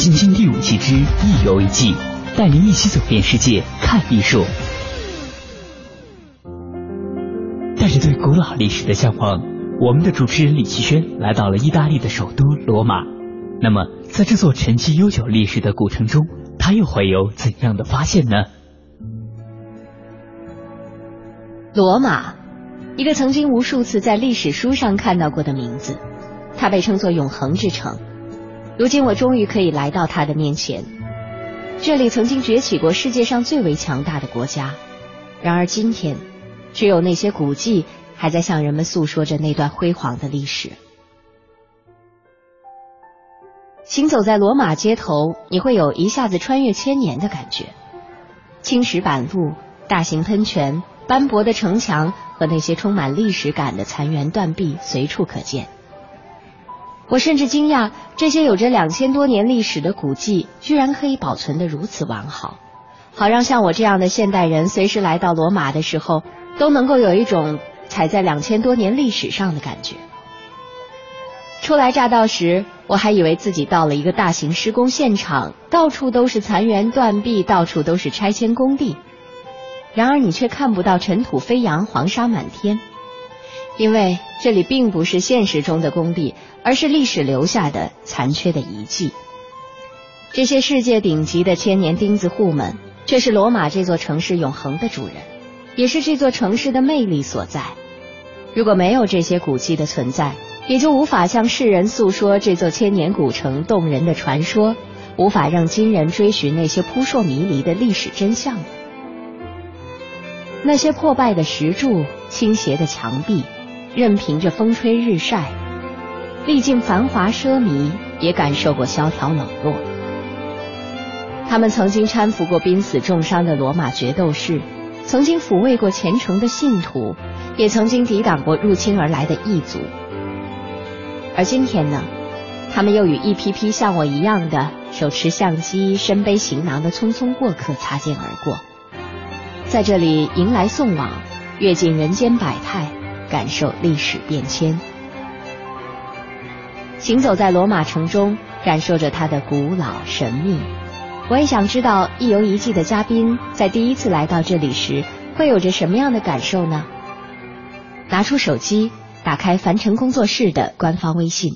易筋经第五季之一游一季，带您一起走遍世界，看艺术。带着对古老历史的向往。我们的主持人李奇轩来到了意大利的首都罗马。那么，在这座沉积悠久历史的古城中，他又会有怎样的发现呢？罗马，一个曾经无数次在历史书上看到过的名字，它被称作永恒之城。如今，我终于可以来到它的面前。这里曾经崛起过世界上最为强大的国家，然而今天，只有那些古迹。还在向人们诉说着那段辉煌的历史。行走在罗马街头，你会有一下子穿越千年的感觉。青石板路、大型喷泉、斑驳的城墙和那些充满历史感的残垣断壁随处可见。我甚至惊讶，这些有着两千多年历史的古迹，居然可以保存得如此完好，好让像我这样的现代人，随时来到罗马的时候，都能够有一种。踩在两千多年历史上的感觉。初来乍到时，我还以为自己到了一个大型施工现场，到处都是残垣断壁，到处都是拆迁工地。然而你却看不到尘土飞扬、黄沙满天，因为这里并不是现实中的工地，而是历史留下的残缺的遗迹。这些世界顶级的千年钉子户们，却是罗马这座城市永恒的主人，也是这座城市的魅力所在。如果没有这些古迹的存在，也就无法向世人诉说这座千年古城动人的传说，无法让今人追寻那些扑朔迷离的历史真相。那些破败的石柱、倾斜的墙壁，任凭着风吹日晒，历尽繁华奢靡，也感受过萧条冷落。他们曾经搀扶过濒死重伤的罗马决斗士，曾经抚慰过虔诚的信徒。也曾经抵挡过入侵而来的异族，而今天呢，他们又与一批批像我一样的手持相机、身背行囊的匆匆过客擦肩而过，在这里迎来送往，阅尽人间百态，感受历史变迁。行走在罗马城中，感受着它的古老神秘。我也想知道，一游一季的嘉宾在第一次来到这里时，会有着什么样的感受呢？拿出手机，打开凡尘工作室的官方微信。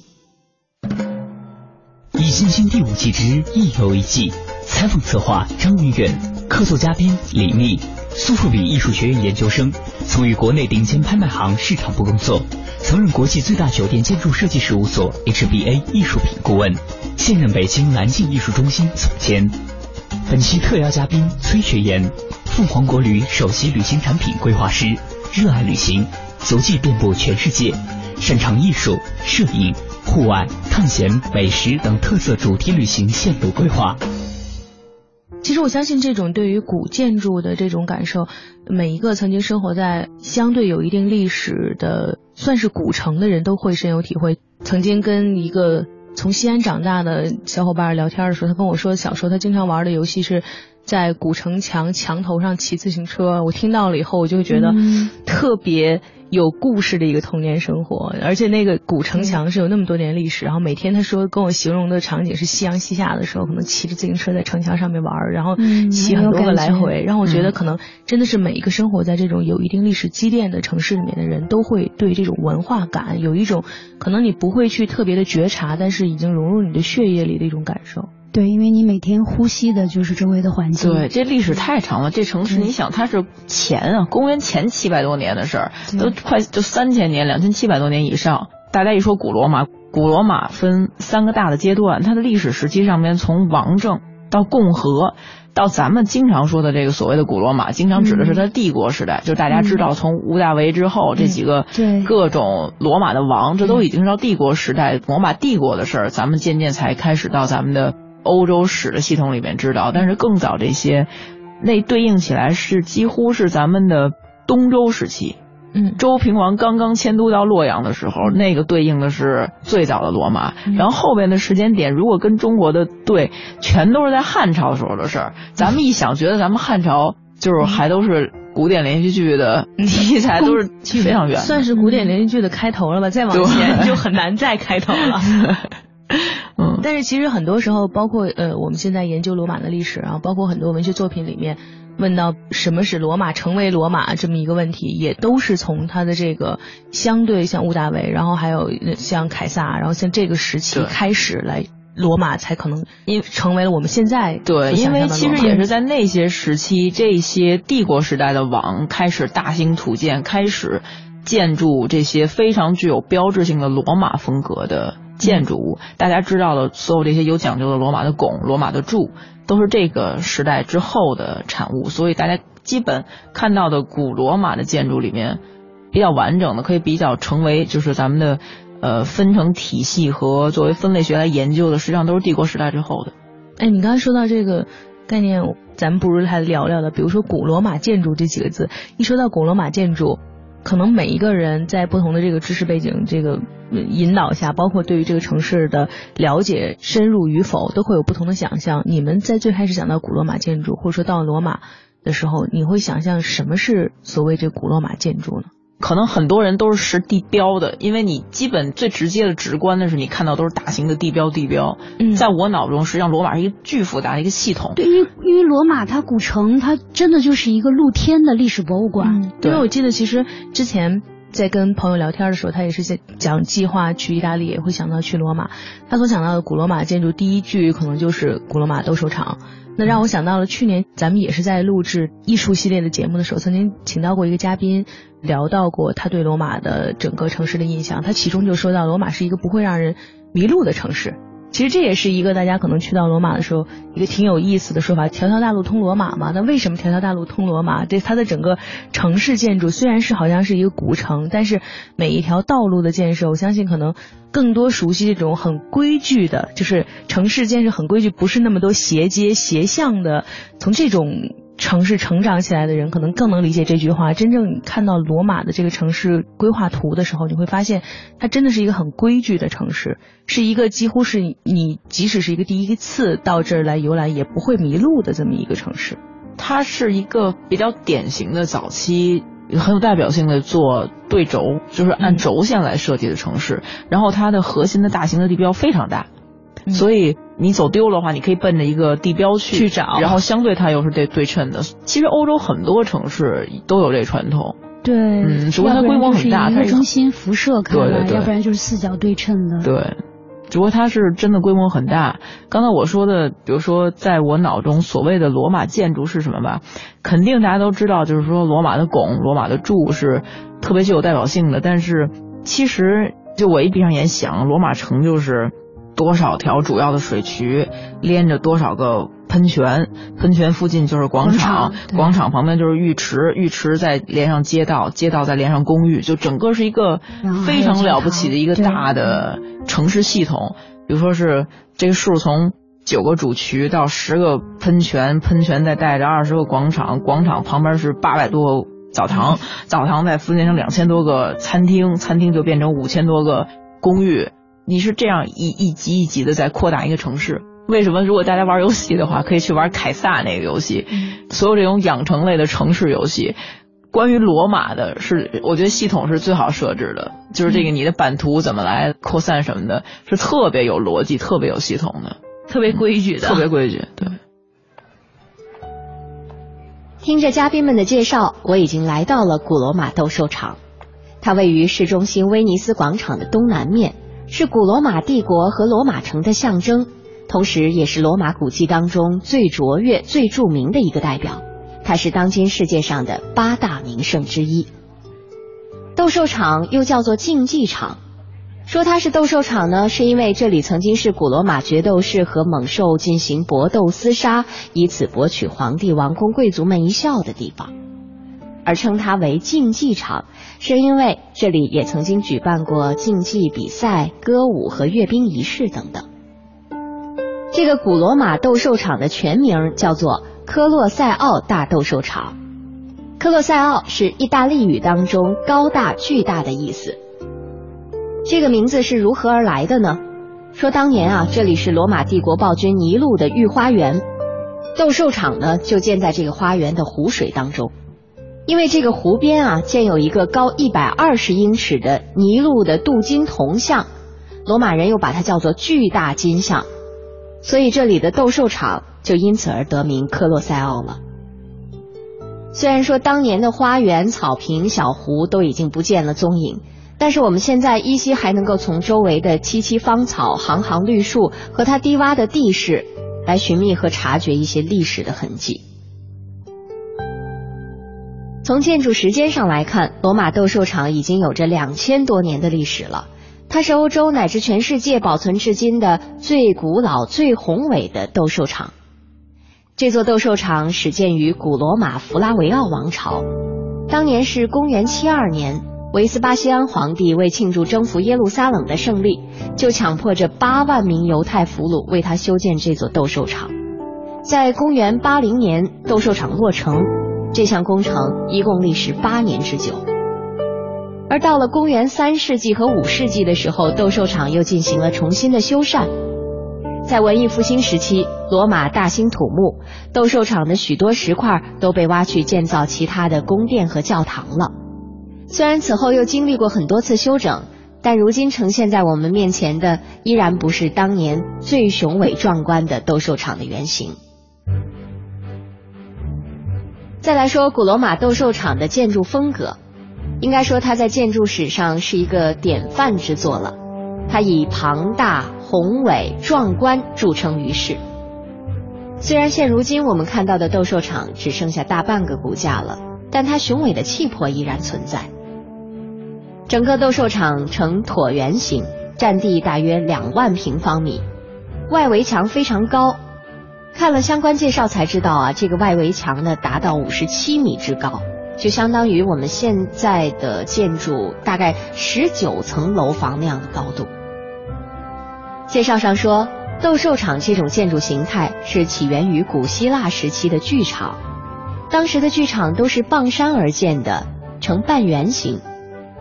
易星星第五季之一游一季，采访策划张云远，客座嘉宾李密，苏富比艺术学院研究生，曾于国内顶尖拍卖行市场部工作，曾任国际最大酒店建筑设计事务所 HBA 艺术品顾问，现任北京南境艺术中心总监。本期特邀嘉宾崔学岩，凤凰国旅首席旅行产品规划师，热爱旅行。足迹遍布全世界，擅长艺术、摄影、户外、探险、美食等特色主题旅行线路规划。其实我相信，这种对于古建筑的这种感受，每一个曾经生活在相对有一定历史的算是古城的人都会深有体会。曾经跟一个从西安长大的小伙伴聊天的时候，他跟我说，小时候他经常玩的游戏是。在古城墙墙头上骑自行车，我听到了以后，我就觉得特别有故事的一个童年生活，而且那个古城墙是有那么多年历史。然后每天他说跟我形容的场景是夕阳西下的时候，可能骑着自行车在城墙上面玩，然后骑很多个来回，让我觉得可能真的是每一个生活在这种有一定历史积淀的城市里面的人都会对这种文化感有一种可能你不会去特别的觉察，但是已经融入你的血液里的一种感受。对，因为你每天呼吸的就是周围的环境。对，这历史太长了。这城市，你想，它是前啊，公元前七百多年的事儿，都快就三千年，两千七百多年以上。大家一说古罗马，古罗马分三个大的阶段，它的历史时期上面从王政到共和，到咱们经常说的这个所谓的古罗马，经常指的是它帝国时代，就是大家知道从屋大维之后这几个各种罗马的王，这都已经是到帝国时代罗马帝国的事儿，咱们渐渐才开始到咱们的。欧洲史的系统里面知道，但是更早这些，那对应起来是几乎是咱们的东周时期。嗯，周平王刚刚迁都到洛阳的时候，那个对应的是最早的罗马。然后后边的时间点，如果跟中国的对，全都是在汉朝时候的事儿。咱们一想，觉得咱们汉朝就是还都是古典连续剧的题材，都是非常远，算是古典连续剧的开头了吧？再往前就很难再开头了。嗯，但是其实很多时候，包括呃，我们现在研究罗马的历史啊，包括很多文学作品里面问到什么是罗马成为罗马这么一个问题，也都是从他的这个相对像屋大维，然后还有像凯撒，然后像这个时期开始来，罗马才可能因成为了我们现在对，因为其实也是在那些时期，这些帝国时代的王开始大兴土建，开始建筑这些非常具有标志性的罗马风格的。建筑物，大家知道的所有这些有讲究的罗马的拱、罗马的柱，都是这个时代之后的产物。所以大家基本看到的古罗马的建筑里面，比较完整的，可以比较成为就是咱们的呃分成体系和作为分类学来研究的，实际上都是帝国时代之后的。哎，你刚才说到这个概念，咱们不如来聊聊的，比如说古罗马建筑这几个字，一说到古罗马建筑。可能每一个人在不同的这个知识背景这个引导下，包括对于这个城市的了解深入与否，都会有不同的想象。你们在最开始想到古罗马建筑，或者说到罗马的时候，你会想象什么是所谓这古罗马建筑呢？可能很多人都是识地标的，因为你基本最直接的、直观的是你看到都是大型的地标。地标，在我脑中，实际上罗马是一个巨复杂的一个系统。对，因为因为罗马它古城，它真的就是一个露天的历史博物馆。因为我记得，其实之前在跟朋友聊天的时候，他也是在讲计划去意大利，也会想到去罗马。他所想到的古罗马建筑，第一句可能就是古罗马斗兽场。那让我想到了去年咱们也是在录制艺术系列的节目的时候，曾经请到过一个嘉宾，聊到过他对罗马的整个城市的印象。他其中就说到，罗马是一个不会让人迷路的城市。其实这也是一个大家可能去到罗马的时候一个挺有意思的说法，条条大路通罗马嘛。那为什么条条大路通罗马？对它的整个城市建筑虽然是好像是一个古城，但是每一条道路的建设，我相信可能更多熟悉这种很规矩的，就是城市建设很规矩，不是那么多斜街斜巷的，从这种。城市成长起来的人可能更能理解这句话。真正看到罗马的这个城市规划图的时候，你会发现，它真的是一个很规矩的城市，是一个几乎是你即使是一个第一次到这儿来游览也不会迷路的这么一个城市。它是一个比较典型的早期很有代表性的做对轴，就是按轴线来设计的城市。然后它的核心的大型的地标非常大。所以你走丢了的话，你可以奔着一个地标去去找，然后相对它又是对对称的。其实欧洲很多城市都有这传统，对，嗯，只不过它规模很大，它中心辐射开来，要不然就是四角对称的。对，只不过它是真的规模很大。刚才我说的，比如说在我脑中所谓的罗马建筑是什么吧？肯定大家都知道，就是说罗马的拱、罗马的柱是特别具有代表性的。但是其实就我一闭上眼想，罗马城就是。多少条主要的水渠连着多少个喷泉？喷泉附近就是广场，广场旁边就是浴池，浴池再连上街道，街道再连上公寓，就整个是一个非常了不起的一个大的城市系统。比如说是这个数从九个主渠到十个喷泉，喷泉再带着二十个广场，广场旁边是八百多个澡堂，澡堂再分裂成两千多个餐厅，餐厅就变成五千多个公寓。你是这样一一级一级的在扩大一个城市？为什么？如果大家玩游戏的话，可以去玩凯撒那个游戏。所有这种养成类的城市游戏，关于罗马的是，我觉得系统是最好设置的，就是这个你的版图怎么来扩散什么的，是特别有逻辑、特别有系统的、特别规矩的，特别规矩。对。听着嘉宾们的介绍，我已经来到了古罗马斗兽场。它位于市中心威尼斯广场的东南面，是古罗马帝国和罗马城的象征，同时也是罗马古迹当中最卓越、最著名的一个代表。它是当今世界上的八大名胜之一。斗兽场又叫做竞技场，说它是斗兽场呢，是因为这里曾经是古罗马决斗士和猛兽进行搏斗厮杀，以此博取皇帝、王公、贵族们一笑的地方。而称它为竞技场，是因为这里也曾经举办过竞技比赛、歌舞和阅兵仪式等等。这个古罗马斗兽场的全名叫做。科洛塞奥大斗兽场，科洛塞奥是意大利语当中高大巨大的意思。这个名字是如何而来的呢？说当年啊，这里是罗马帝国暴君尼禄的御花园，斗兽场呢就建在这个花园的湖水当中。因为这个湖边啊建有一个高一百二十英尺的尼禄的镀金铜像，罗马人又把它叫做巨大金像，所以这里的斗兽场。就因此而得名科洛塞奥了。虽然说当年的花园、草坪、小湖都已经不见了踪影，但是我们现在依稀还能够从周围的萋萋芳草、行行绿树和它低洼的地势来寻觅和察觉一些历史的痕迹。从建筑时间上来看，罗马斗兽场已经有着两千多年的历史了。它是欧洲乃至全世界保存至今的最古老、最宏伟的斗兽场。这座斗兽场始建于古罗马弗拉维奥王朝，当年是公元七二年，维斯巴西安皇帝为庆祝征服耶路撒冷的胜利，就强迫着八万名犹太俘虏为他修建这座斗兽场。在公元八零年，斗兽场落成，这项工程一共历时八年之久。而到了公元三世纪和五世纪的时候，斗兽场又进行了重新的修缮。在文艺复兴时期，罗马大兴土木，斗兽场的许多石块都被挖去建造其他的宫殿和教堂了。虽然此后又经历过很多次修整，但如今呈现在我们面前的依然不是当年最雄伟壮观的斗兽场的原型。再来说古罗马斗兽场的建筑风格，应该说它在建筑史上是一个典范之作了。它以庞大。宏伟壮观著称于世。虽然现如今我们看到的斗兽场只剩下大半个骨架了，但它雄伟的气魄依然存在。整个斗兽场呈椭圆形，占地大约两万平方米，外围墙非常高。看了相关介绍才知道啊，这个外围墙呢达到五十七米之高，就相当于我们现在的建筑大概十九层楼房那样的高度。介绍上说，斗兽场这种建筑形态是起源于古希腊时期的剧场。当时的剧场都是傍山而建的，呈半圆形，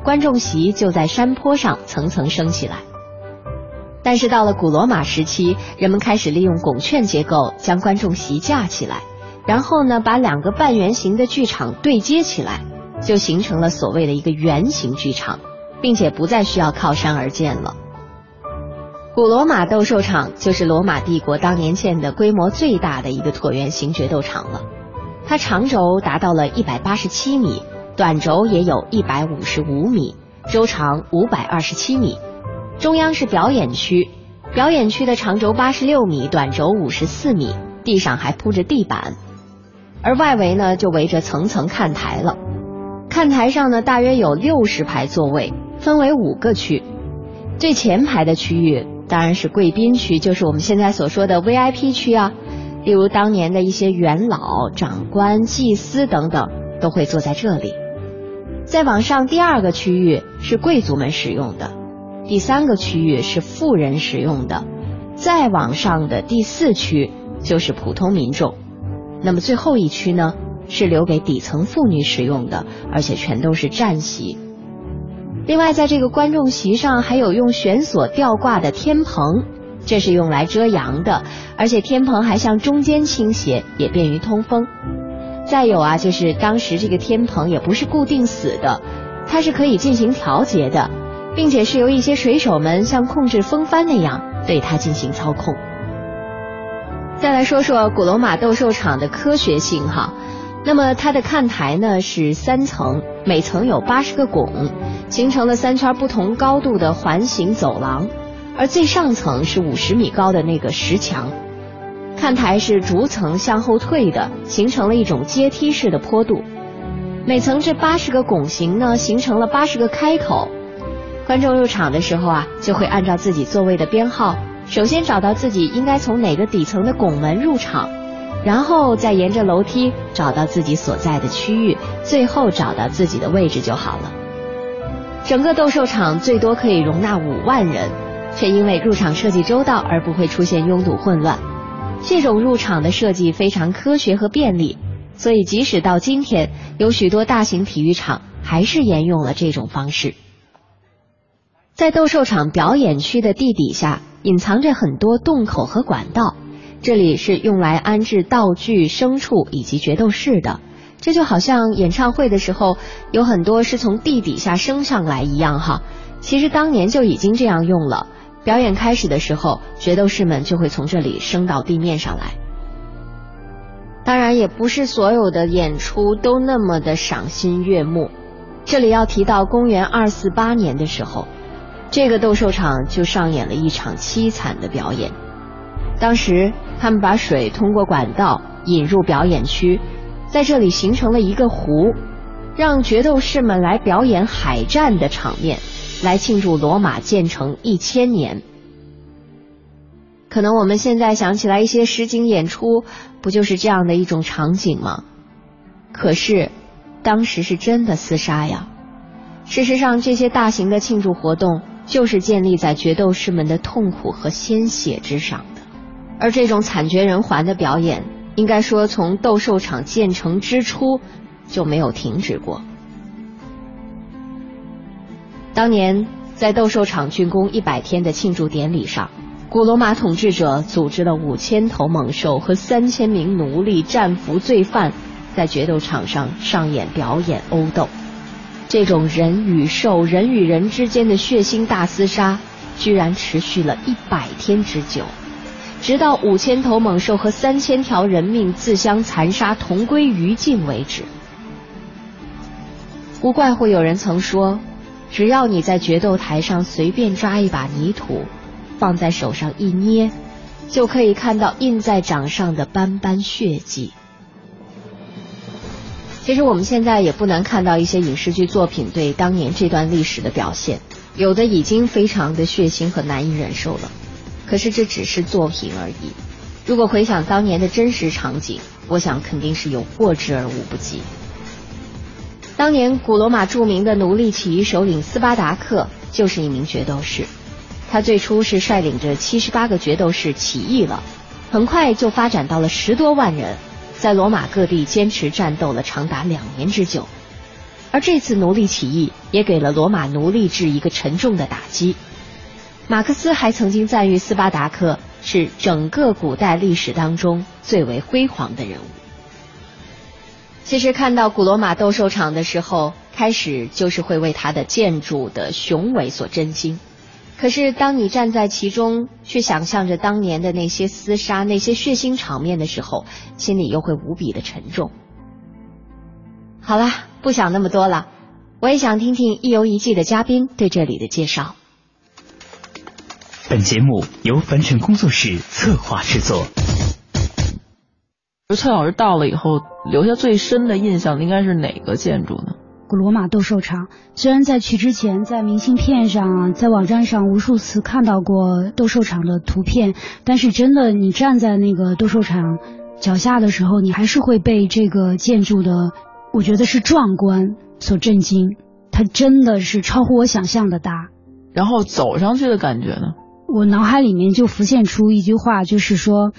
观众席就在山坡上层层升起来。但是到了古罗马时期，人们开始利用拱券结构将观众席架起来，然后呢把两个半圆形的剧场对接起来，就形成了所谓的一个圆形剧场，并且不再需要靠山而建了。古罗马斗兽场就是罗马帝国当年建的规模最大的一个椭圆形决斗场了，它长轴达到了一百八十七米，短轴也有一百五十五米，周长五百二十七米。中央是表演区，表演区的长轴八十六米，短轴五十四米，地上还铺着地板，而外围呢就围着层层看台了。看台上呢大约有六十排座位，分为五个区，最前排的区域。当然是贵宾区，就是我们现在所说的 VIP 区啊。例如当年的一些元老、长官、祭司等等都会坐在这里。再往上，第二个区域是贵族们使用的，第三个区域是富人使用的，再往上的第四区就是普通民众。那么最后一区呢，是留给底层妇女使用的，而且全都是站席。另外，在这个观众席上还有用悬索吊挂的天棚，这是用来遮阳的，而且天棚还向中间倾斜，也便于通风。再有啊，就是当时这个天棚也不是固定死的，它是可以进行调节的，并且是由一些水手们像控制风帆那样对它进行操控。再来说说古罗马斗兽场的科学性哈，那么它的看台呢是三层，每层有八十个拱，形成了三圈不同高度的环形走廊，而最上层是五十米高的那个石墙，看台是逐层向后退的，形成了一种阶梯式的坡度，每层这八十个拱形呢形成了八十个开口，观众入场的时候啊就会按照自己座位的编号。首先找到自己应该从哪个底层的拱门入场，然后再沿着楼梯找到自己所在的区域，最后找到自己的位置就好了。整个斗兽场最多可以容纳五万人，却因为入场设计周到而不会出现拥堵混乱。这种入场的设计非常科学和便利，所以即使到今天，有许多大型体育场还是沿用了这种方式。在斗兽场表演区的地底下。隐藏着很多洞口和管道，这里是用来安置道具、牲畜以及决斗士的。这就好像演唱会的时候有很多是从地底下升上来一样哈。其实当年就已经这样用了。表演开始的时候，决斗士们就会从这里升到地面上来。当然，也不是所有的演出都那么的赏心悦目。这里要提到公元二四八年的时候。这个斗兽场就上演了一场凄惨的表演。当时他们把水通过管道引入表演区，在这里形成了一个湖，让决斗士们来表演海战的场面，来庆祝罗马建成一千年。可能我们现在想起来一些实景演出，不就是这样的一种场景吗？可是，当时是真的厮杀呀。事实上，这些大型的庆祝活动。就是建立在决斗士们的痛苦和鲜血之上的，而这种惨绝人寰的表演，应该说从斗兽场建成之初就没有停止过。当年在斗兽场竣工一百天的庆祝典礼上，古罗马统治者组织了五千头猛兽和三千名奴隶、战俘、罪犯，在决斗场上上演表演殴斗。这种人与兽、人与人之间的血腥大厮杀，居然持续了一百天之久，直到五千头猛兽和三千条人命自相残杀、同归于尽为止。不怪乎有人曾说，只要你在决斗台上随便抓一把泥土，放在手上一捏，就可以看到印在掌上的斑斑血迹。其实我们现在也不难看到一些影视剧作品对当年这段历史的表现，有的已经非常的血腥和难以忍受了。可是这只是作品而已。如果回想当年的真实场景，我想肯定是有过之而无不及。当年古罗马著名的奴隶起义首领斯巴达克就是一名决斗士，他最初是率领着七十八个决斗士起义了，很快就发展到了十多万人。在罗马各地坚持战斗了长达两年之久，而这次奴隶起义也给了罗马奴隶制一个沉重的打击。马克思还曾经赞誉斯巴达克是整个古代历史当中最为辉煌的人物。其实看到古罗马斗兽场的时候，开始就是会为它的建筑的雄伟所震惊。可是，当你站在其中，去想象着当年的那些厮杀、那些血腥场面的时候，心里又会无比的沉重。好了，不想那么多了，我也想听听一游一记的嘉宾对这里的介绍。本节目由凡尘工作室策划制作。蔡老师到了以后，留下最深的印象应该是哪个建筑呢？古罗马斗兽场，虽然在去之前，在明信片上、在网站上无数次看到过斗兽场的图片，但是真的，你站在那个斗兽场脚下的时候，你还是会被这个建筑的，我觉得是壮观所震惊。它真的是超乎我想象的大。然后走上去的感觉呢？我脑海里面就浮现出一句话，就是说。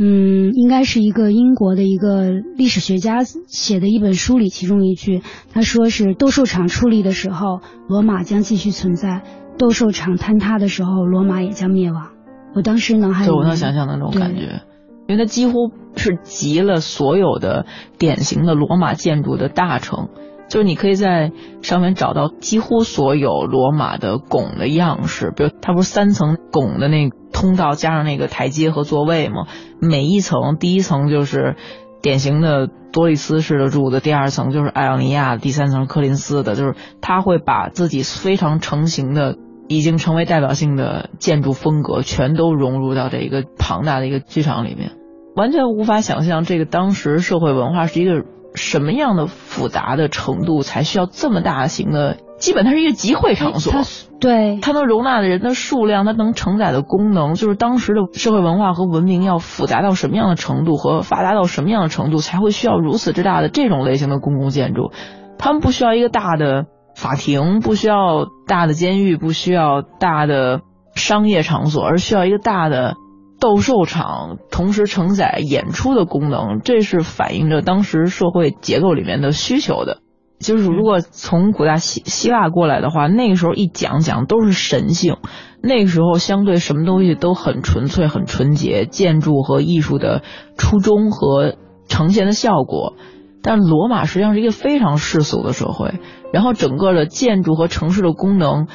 嗯，应该是一个英国的一个历史学家写的一本书里，其中一句，他说是斗兽场矗立的时候，罗马将继续存在；斗兽场坍塌的时候，罗马也将灭亡。我当时脑海里，就我能想象那种感觉。因为它几乎是集了所有的典型的罗马建筑的大成，就是你可以在上面找到几乎所有罗马的拱的样式，比如它不是三层拱的那通道加上那个台阶和座位吗？每一层，第一层就是典型的多利斯式的柱子，第二层就是爱奥尼亚，第三层柯林斯的，就是他会把自己非常成型的。已经成为代表性的建筑风格，全都融入到这一个庞大的一个剧场里面，完全无法想象这个当时社会文化是一个什么样的复杂的程度，才需要这么大型的，基本它是一个集会场所。它对，它能容纳的人的数量，它能承载的功能，就是当时的社会文化和文明要复杂到什么样的程度和发达到什么样的程度，才会需要如此之大的这种类型的公共建筑。他们不需要一个大的。法庭不需要大的监狱，不需要大的商业场所，而需要一个大的斗兽场，同时承载演出的功能。这是反映着当时社会结构里面的需求的。就是如果从古代希希腊过来的话，那个时候一讲讲都是神性，那个时候相对什么东西都很纯粹、很纯洁，建筑和艺术的初衷和呈现的效果。但罗马实际上是一个非常世俗的社会，然后整个的建筑和城市的功能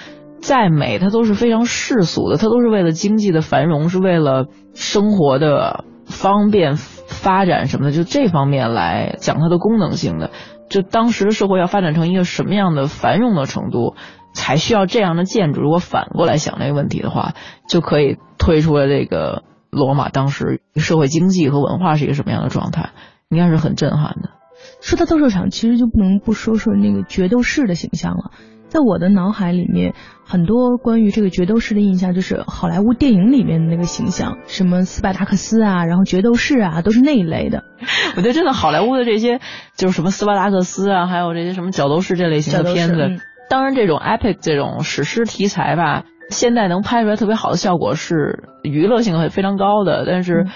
再美，它都是非常世俗的，它都是为了经济的繁荣，是为了生活的方便发展什么的，就这方面来讲它的功能性的。就当时的社会要发展成一个什么样的繁荣的程度，才需要这样的建筑？如果反过来想这个问题的话，就可以推出了这个罗马当时社会经济和文化是一个什么样的状态，应该是很震撼的。说到斗兽场，其实就不能不说说那个决斗士的形象了。在我的脑海里面，很多关于这个角斗士的印象就是好莱坞电影里面的那个形象，什么斯巴达克斯啊，然后角斗士啊，都是那一类的。我觉得真的好莱坞的这些，就是什么斯巴达克斯啊，还有这些什么角斗士这类型的片子，当然这种 epic 这种史诗题材吧，现在能拍出来特别好的效果是娱乐性会非常高的，但是。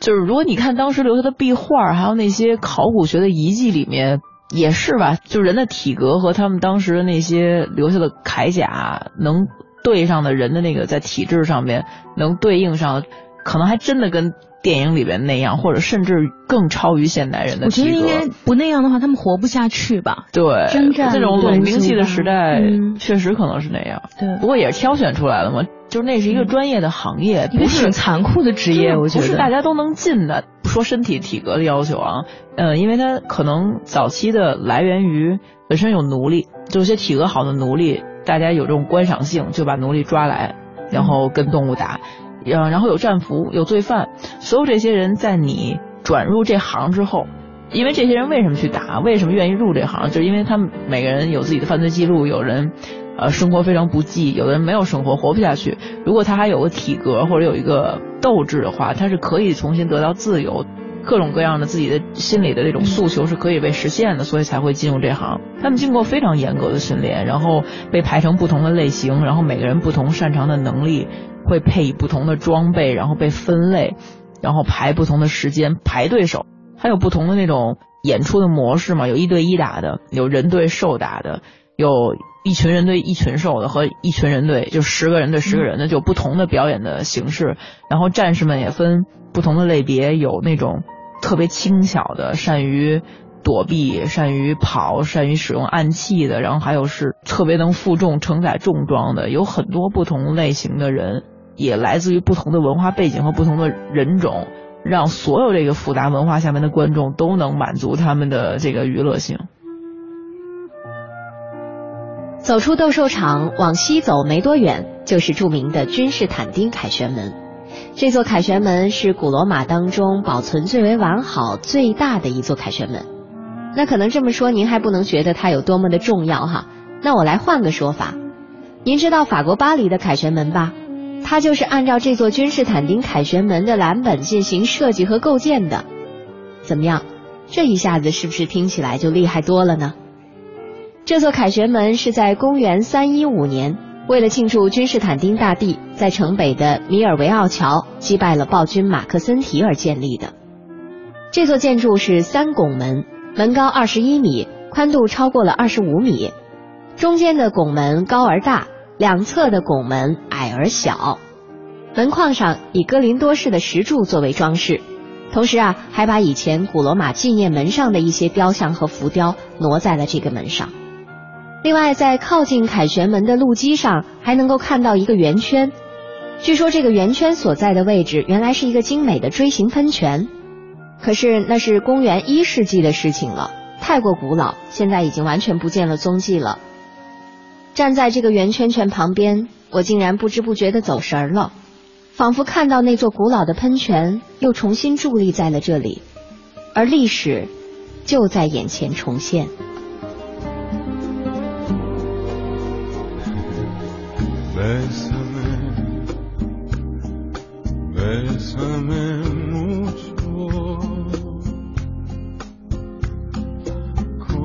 就是如果你看当时留下的壁画，还有那些考古学的遗迹里面，也是吧？就人的体格和他们当时的那些留下的铠甲能对上的人的那个在体质上面能对应上，可能还真的跟电影里边那样，或者甚至更超于现代人的。我觉得应该不那样的话，他们活不下去吧？对，这种冷兵器的时代，确实可能是那样。对，不过也是挑选出来的嘛。就是那是一个专业的行业，一个挺残酷的职业，我觉得不是大家都能进的。不说身体体格的要求啊，呃，因为它可能早期的来源于本身有奴隶，就有些体格好的奴隶，大家有这种观赏性，就把奴隶抓来，然后跟动物打，呃，然后有战俘，有罪犯，所有这些人在你转入这行之后，因为这些人为什么去打，为什么愿意入这行，就是因为他们每个人有自己的犯罪记录，有人。呃，生活非常不济，有的人没有生活，活不下去。如果他还有个体格或者有一个斗志的话，他是可以重新得到自由，各种各样的自己的心理的这种诉求是可以被实现的，所以才会进入这行。他们经过非常严格的训练，然后被排成不同的类型，然后每个人不同擅长的能力会配以不同的装备，然后被分类，然后排不同的时间排对手，还有不同的那种演出的模式嘛，有一对一打的，有人对兽打的，有。一群人对一群兽的和一群人对就十个人对十个人的就不同的表演的形式，然后战士们也分不同的类别，有那种特别轻巧的，善于躲避、善于跑、善于使用暗器的，然后还有是特别能负重承载重装的，有很多不同类型的人，也来自于不同的文化背景和不同的人种，让所有这个复杂文化下面的观众都能满足他们的这个娱乐性。走出斗兽场，往西走没多远，就是著名的君士坦丁凯旋门。这座凯旋门是古罗马当中保存最为完好、最大的一座凯旋门。那可能这么说，您还不能觉得它有多么的重要哈？那我来换个说法，您知道法国巴黎的凯旋门吧？它就是按照这座君士坦丁凯旋门的蓝本进行设计和构建的。怎么样？这一下子是不是听起来就厉害多了呢？这座凯旋门是在公元三一五年，为了庆祝君士坦丁大帝在城北的米尔维奥桥击败了暴君马克森提而建立的。这座建筑是三拱门，门高二十一米，宽度超过了二十五米。中间的拱门高而大，两侧的拱门矮而小。门框上以哥林多式的石柱作为装饰，同时啊，还把以前古罗马纪念门上的一些雕像和浮雕挪在了这个门上。另外，在靠近凯旋门的路基上，还能够看到一个圆圈。据说这个圆圈所在的位置，原来是一个精美的锥形喷泉。可是那是公元一世纪的事情了，太过古老，现在已经完全不见了踪迹了。站在这个圆圈圈旁边，我竟然不知不觉的走神儿了，仿佛看到那座古老的喷泉又重新伫立在了这里，而历史就在眼前重现。《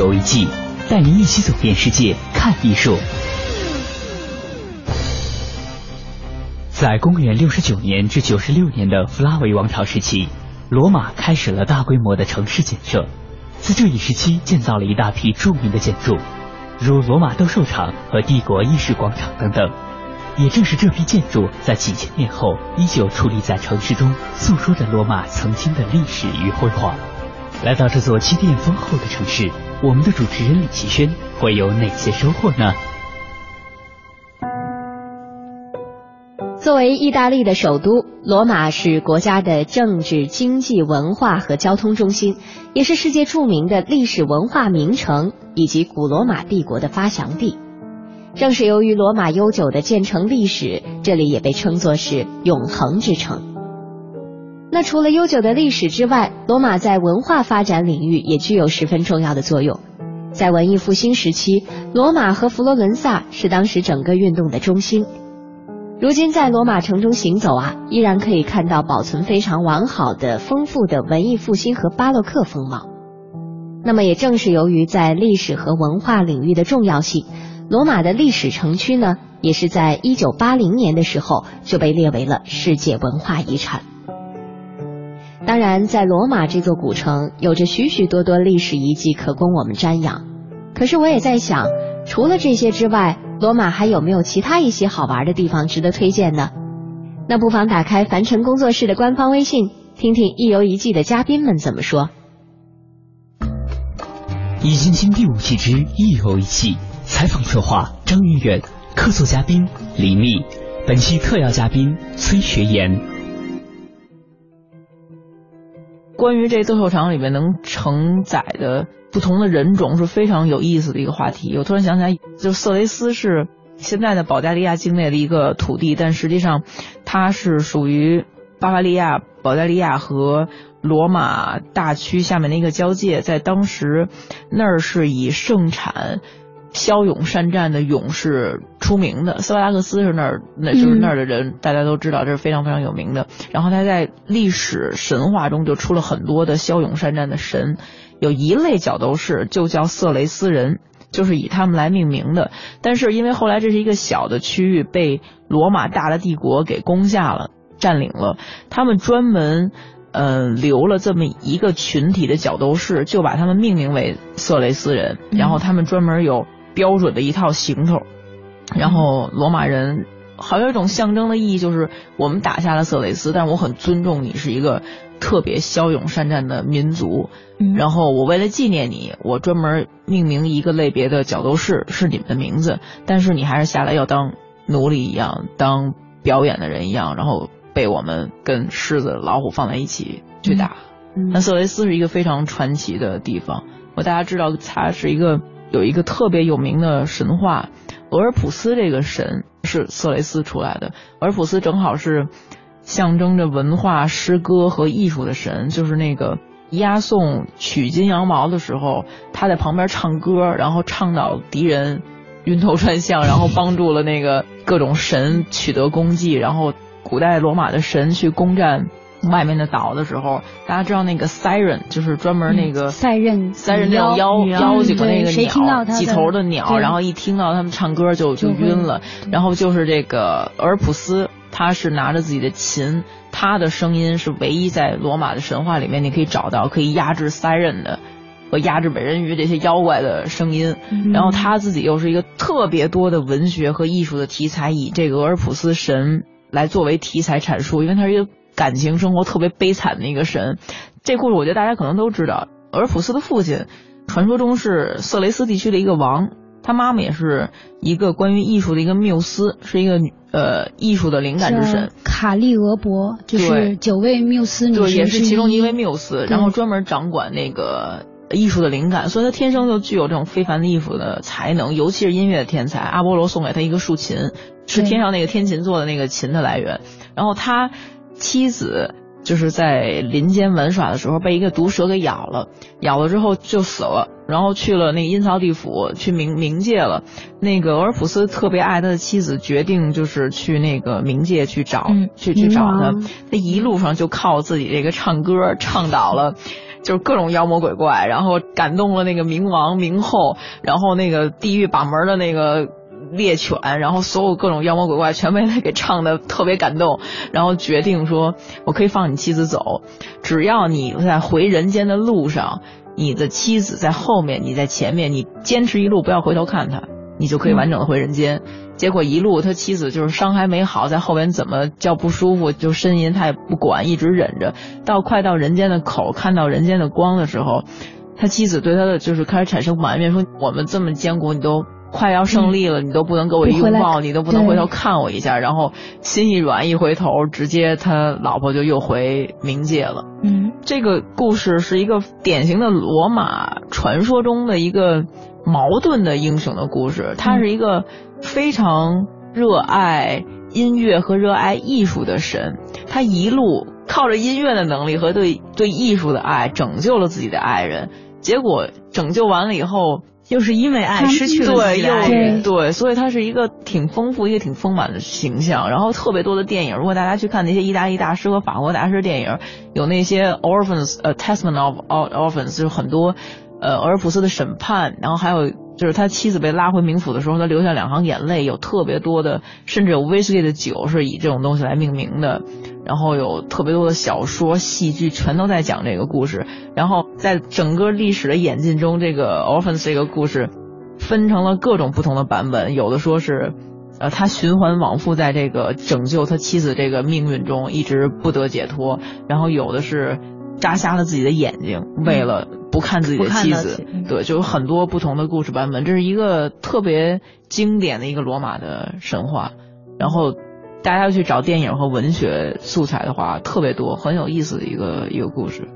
游一季》，带您一起走遍世界看艺术。在公元六十九年至九十六年的弗拉维王朝时期，罗马开始了大规模的城市建设。在这一时期，建造了一大批著名的建筑，如罗马斗兽场和帝国议事广场等等。也正是这批建筑，在几千年后依旧矗立在城市中，诉说着罗马曾经的历史与辉煌。来到这座积淀丰厚的城市，我们的主持人李奇轩会有哪些收获呢？作为意大利的首都，罗马是国家的政治、经济、文化和交通中心，也是世界著名的历史文化名城以及古罗马帝国的发祥地。正是由于罗马悠久的建成历史，这里也被称作是永恒之城。除了悠久的历史之外，罗马在文化发展领域也具有十分重要的作用。在文艺复兴时期，罗马和佛罗伦萨是当时整个运动的中心。如今在罗马城中行走啊，依然可以看到保存非常完好的丰富的文艺复兴和巴洛克风貌。那么也正是由于在历史和文化领域的重要性，罗马的历史城区呢，也是在一九八零年的时候就被列为了世界文化遗产。当然，在罗马这座古城，有着许许多多历史遗迹可供我们瞻仰。可是，我也在想，除了这些之外，罗马还有没有其他一些好玩的地方值得推荐呢？那不妨打开凡尘工作室的官方微信，听听一游一季的嘉宾们怎么说。易筋经第五期之一游一季，采访策划张云远，客座嘉宾李密，本期特邀嘉宾崔学言。关于这斗兽场里面能承载的不同的人种是非常有意思的一个话题。我突然想起来，就色雷斯是现在的保加利亚境内的一个土地，但实际上它是属于巴伐利亚、保加利亚和罗马大区下面的一个交界，在当时那儿是以盛产骁勇善战的勇士出名的。斯巴达克斯是那儿，那就是那儿的人，大家都知道这是非常非常有名的。然后他在历史神话中就出了很多的骁勇善战的神，有一类角斗士就叫色雷斯人。就是以他们来命名的，但是因为后来这是一个小的区域，被罗马大的帝国给攻下了、占领了，他们专门，呃，留了这么一个群体的角斗士，就把他们命名为色雷斯人，然后他们专门有标准的一套行头，然后罗马人。好像一种象征的意义，就是我们打下了色雷斯，但是我很尊重你是一个特别骁勇善战的民族。然后我为了纪念你，我专门命名一个类别的角斗士是你们的名字，但是你还是下来要当奴隶一样，当表演的人一样，然后被我们跟狮子、老虎放在一起去打。那色雷斯是一个非常传奇的地方，我大家知道它是一个有一个特别有名的神话。俄尔普斯这个神是色雷斯出来的，俄尔普斯正好是象征着文化、诗歌和艺术的神，就是那个押送取金羊毛的时候，他在旁边唱歌，然后倡导敌人晕头转向，然后帮助了那个各种神取得功绩，然后古代罗马的神去攻占。外面的岛的时候，大家知道那个 siren 就是专门那个赛壬赛壬那种妖妖精的那个鸟，几头的鸟，然后一听到他们唱歌就就晕了。然后就是这个俄尔普斯，他是拿着自己的琴，他的声音是唯一在罗马的神话里面你可以找到可以压制 siren 的和压制美人鱼这些妖怪的声音。然后他自己又是一个特别多的文学和艺术的题材，以这个俄尔普斯神来作为题材阐述，因为他是一个。感情生活特别悲惨的一个神，这故事我觉得大家可能都知道。俄尔普斯的父亲，传说中是色雷斯地区的一个王，他妈妈也是一个关于艺术的一个缪斯，是一个呃艺术的灵感之神。卡利俄伯就是九位缪斯女对，也是其中一位缪斯，然后专门掌管那个艺术的灵感，所以他天生就具有这种非凡的艺术的才能，尤其是音乐的天才。阿波罗送给他一个竖琴，是天上那个天琴做的那个琴的来源，然后他。妻子就是在林间玩耍的时候被一个毒蛇给咬了，咬了之后就死了，然后去了那个阴曹地府去冥冥界了。那个俄尔普斯特别爱他的妻子，决定就是去那个冥界去找，去去找他。他一路上就靠自己这个唱歌唱倒了，就是各种妖魔鬼怪，然后感动了那个冥王冥后，然后那个地狱把门的那个。猎犬，然后所有各种妖魔鬼怪全被他给唱的特别感动，然后决定说，我可以放你妻子走，只要你在回人间的路上，你的妻子在后面，你在前面，你坚持一路不要回头看他，你就可以完整的回人间。结果一路他妻子就是伤还没好，在后边怎么叫不舒服就呻吟，他也不管，一直忍着，到快到人间的口，看到人间的光的时候，他妻子对他的就是开始产生埋怨，说我们这么艰苦，你都。快要胜利了，你都不能给我拥抱，你都不能回头看我一下，然后心一软，一回头，直接他老婆就又回冥界了。嗯，这个故事是一个典型的罗马传说中的一个矛盾的英雄的故事。他是一个非常热爱音乐和热爱艺术的神，他一路靠着音乐的能力和对对艺术的爱拯救了自己的爱人，结果拯救完了以后。又是因为爱失去了对，又对，所以他是一个挺丰富、一个挺丰满的形象。然后特别多的电影，如果大家去看那些意大利大师和法国大师电影，有那些 Orphans，呃，Testament of Orphans，就是很多，呃，俄尔普斯的审判，然后还有就是他妻子被拉回冥府的时候，他留下两行眼泪，有特别多的，甚至有威士忌的酒是以这种东西来命名的。然后有特别多的小说、戏剧，全都在讲这个故事。然后在整个历史的演进中，这个 orphan 这个故事分成了各种不同的版本。有的说是，呃，他循环往复在这个拯救他妻子这个命运中，一直不得解脱。然后有的是扎瞎了自己的眼睛，为了不看自己的妻子。对，就有很多不同的故事版本。这是一个特别经典的一个罗马的神话。然后。大家要去找电影和文学素材的话，特别多，很有意思的一个一个故事。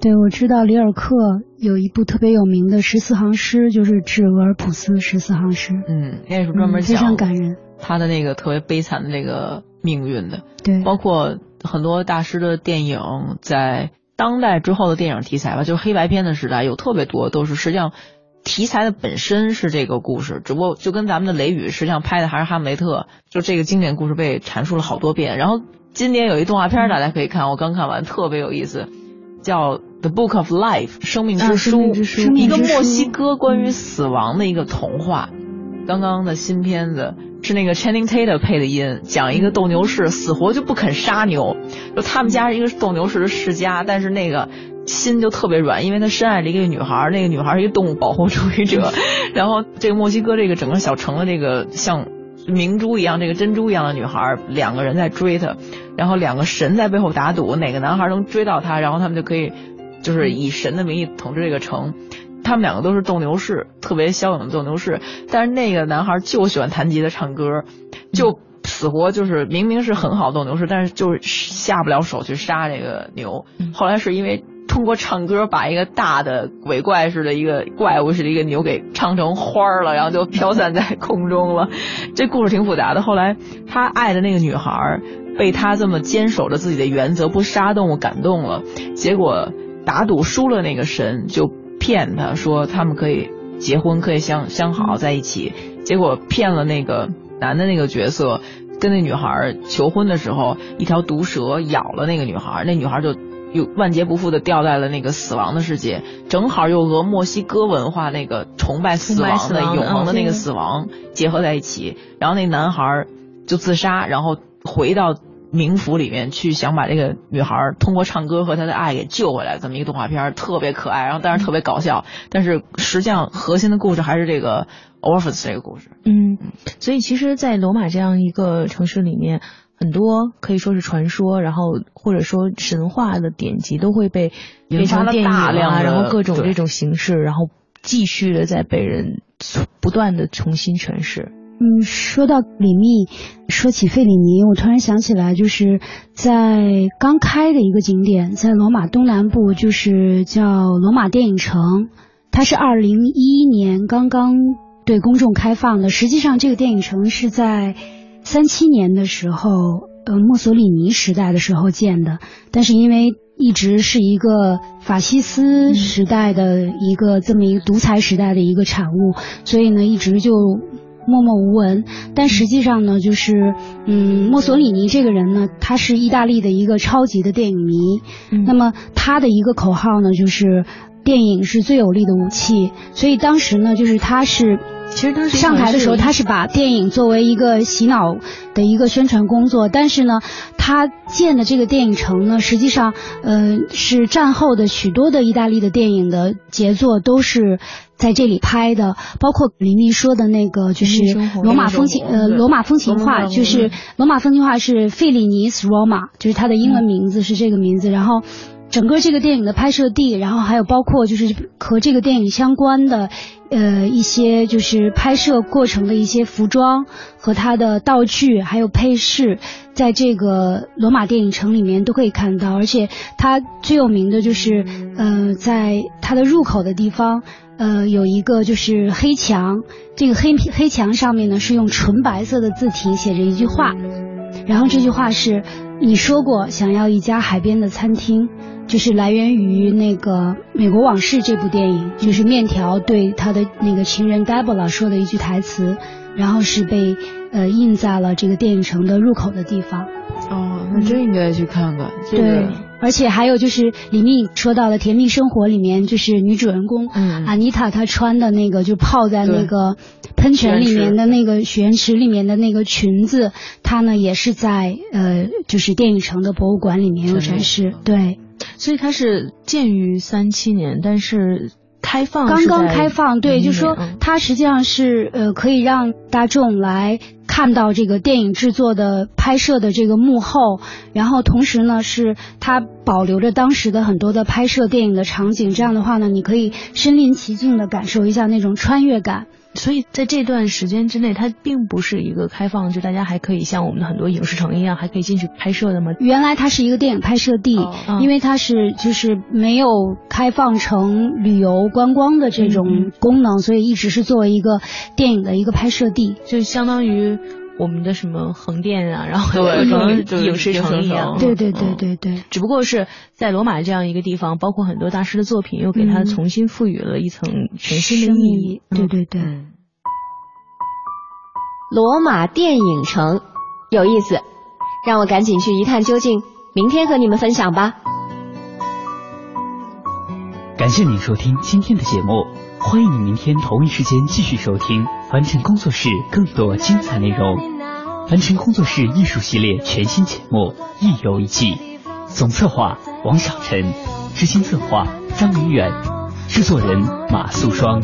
对，我知道里尔克有一部特别有名的十四行诗，就是致俄尔普斯十四行诗。嗯，那是专门讲非常感人，他的那个特别悲惨的那个命运的。对，包括很多大师的电影，在当代之后的电影题材吧，就是黑白片的时代，有特别多都是实际上题材的本身是这个故事，只不过就跟咱们的《雷雨》实际上拍的还是《哈姆雷特》，就这个经典故事被阐述了好多遍。然后今年有一动画片大家可以看，我刚看完，特别有意思，叫《The Book of Life》生命之书，一个墨西哥关于死亡的一个童话。刚刚的新片子是那个 Channing Tatum 配的音，讲一个斗牛士死活就不肯杀牛，就他们家是一个斗牛士的世家，但是那个心就特别软，因为他深爱着一个女孩，那个女孩是一个动物保护主义者，然后这个墨西哥这个整个小城的这个像明珠一样、这个珍珠一样的女孩，两个人在追他，然后两个神在背后打赌，哪个男孩能追到她，然后他们就可以就是以神的名义统治这个城。他们两个都是斗牛士，特别骁勇的斗牛士。但是那个男孩就喜欢弹吉他唱歌，就死活就是明明是很好斗牛士，但是就是下不了手去杀这个牛。后来是因为通过唱歌把一个大的鬼怪似的一个怪物似的一个牛给唱成花了，然后就飘散在空中了。这故事挺复杂的。后来他爱的那个女孩被他这么坚守着自己的原则不杀动物感动了，结果打赌输了那个神就。骗他说他们可以结婚，可以相相好在一起，结果骗了那个男的那个角色，跟那女孩求婚的时候，一条毒蛇咬了那个女孩，那女孩就又万劫不复的掉在了那个死亡的世界，正好又和墨西哥文化那个崇拜死亡的永恒的那个死亡结合在一起，然后那男孩就自杀，然后回到。冥府里面去想把这个女孩通过唱歌和她的爱给救回来，这么一个动画片特别可爱，然后当然特别搞笑，但是实际上核心的故事还是这个 Orpheus 这个故事。嗯，所以其实，在罗马这样一个城市里面，很多可以说是传说，然后或者说神话的典籍都会被变成电影啊，然后各种这种形式，然后继续的在被人不断的重新诠释。嗯，说到李密，说起费里尼，我突然想起来，就是在刚开的一个景点，在罗马东南部，就是叫罗马电影城，它是二零一一年刚刚对公众开放的。实际上，这个电影城是在三七年的时候，呃，墨索里尼时代的时候建的，但是因为一直是一个法西斯时代的一个这么一个独裁时代的一个产物，所以呢，一直就。默默无闻，但实际上呢，就是，嗯，墨索里尼这个人呢，他是意大利的一个超级的电影迷，那么他的一个口号呢，就是电影是最有力的武器，所以当时呢，就是他是。其实当时上台的时候，他是把电影作为一个洗脑的一个宣传工作。但是呢，他建的这个电影城呢，实际上，呃，是战后的许多的意大利的电影的杰作都是在这里拍的，包括黎明说的那个就是《罗马风情》呃，《罗马风情画》，就是《罗马风情画》是费里尼斯罗马，就是它的英文名字是这个名字。然后。整个这个电影的拍摄地，然后还有包括就是和这个电影相关的，呃，一些就是拍摄过程的一些服装和它的道具，还有配饰，在这个罗马电影城里面都可以看到。而且它最有名的就是，呃，在它的入口的地方，呃，有一个就是黑墙，这个黑黑墙上面呢是用纯白色的字体写着一句话，然后这句话是：你说过想要一家海边的餐厅。就是来源于那个《美国往事》这部电影，就是面条对他的那个情人 Deborah 说的一句台词，然后是被呃印在了这个电影城的入口的地方。哦，那真应该去看看。对，而且还有就是李密说到的《甜蜜生活》里面，就是女主人公阿妮塔她穿的那个，就泡在那个喷泉里面的那个许愿池里面的那个裙子，她呢也是在呃就是电影城的博物馆里面有展示。对。所以它是建于三七年，但是开放刚刚开放，对，就是说它实际上是呃可以让大众来看到这个电影制作的拍摄的这个幕后，然后同时呢是它保留着当时的很多的拍摄电影的场景，这样的话呢你可以身临其境的感受一下那种穿越感。所以在这段时间之内，它并不是一个开放，就大家还可以像我们的很多影视城一样，还可以进去拍摄的吗？原来它是一个电影拍摄地，因为它是就是没有开放成旅游观光的这种功能，所以一直是作为一个电影的一个拍摄地，就相当于我们的什么横店啊，然后对可能影视城一样。对对对对对，只不过是在罗马这样一个地方，包括很多大师的作品，又给它重新赋予了一层全新的意义。对对对。罗马电影城有意思，让我赶紧去一探究竟。明天和你们分享吧。感谢您收听今天的节目，欢迎你明天同一时间继续收听凡尘工作室更多精彩内容。凡尘工作室艺术系列全新节目一游一季，总策划王小晨，执行策划张明远，制作人马素双。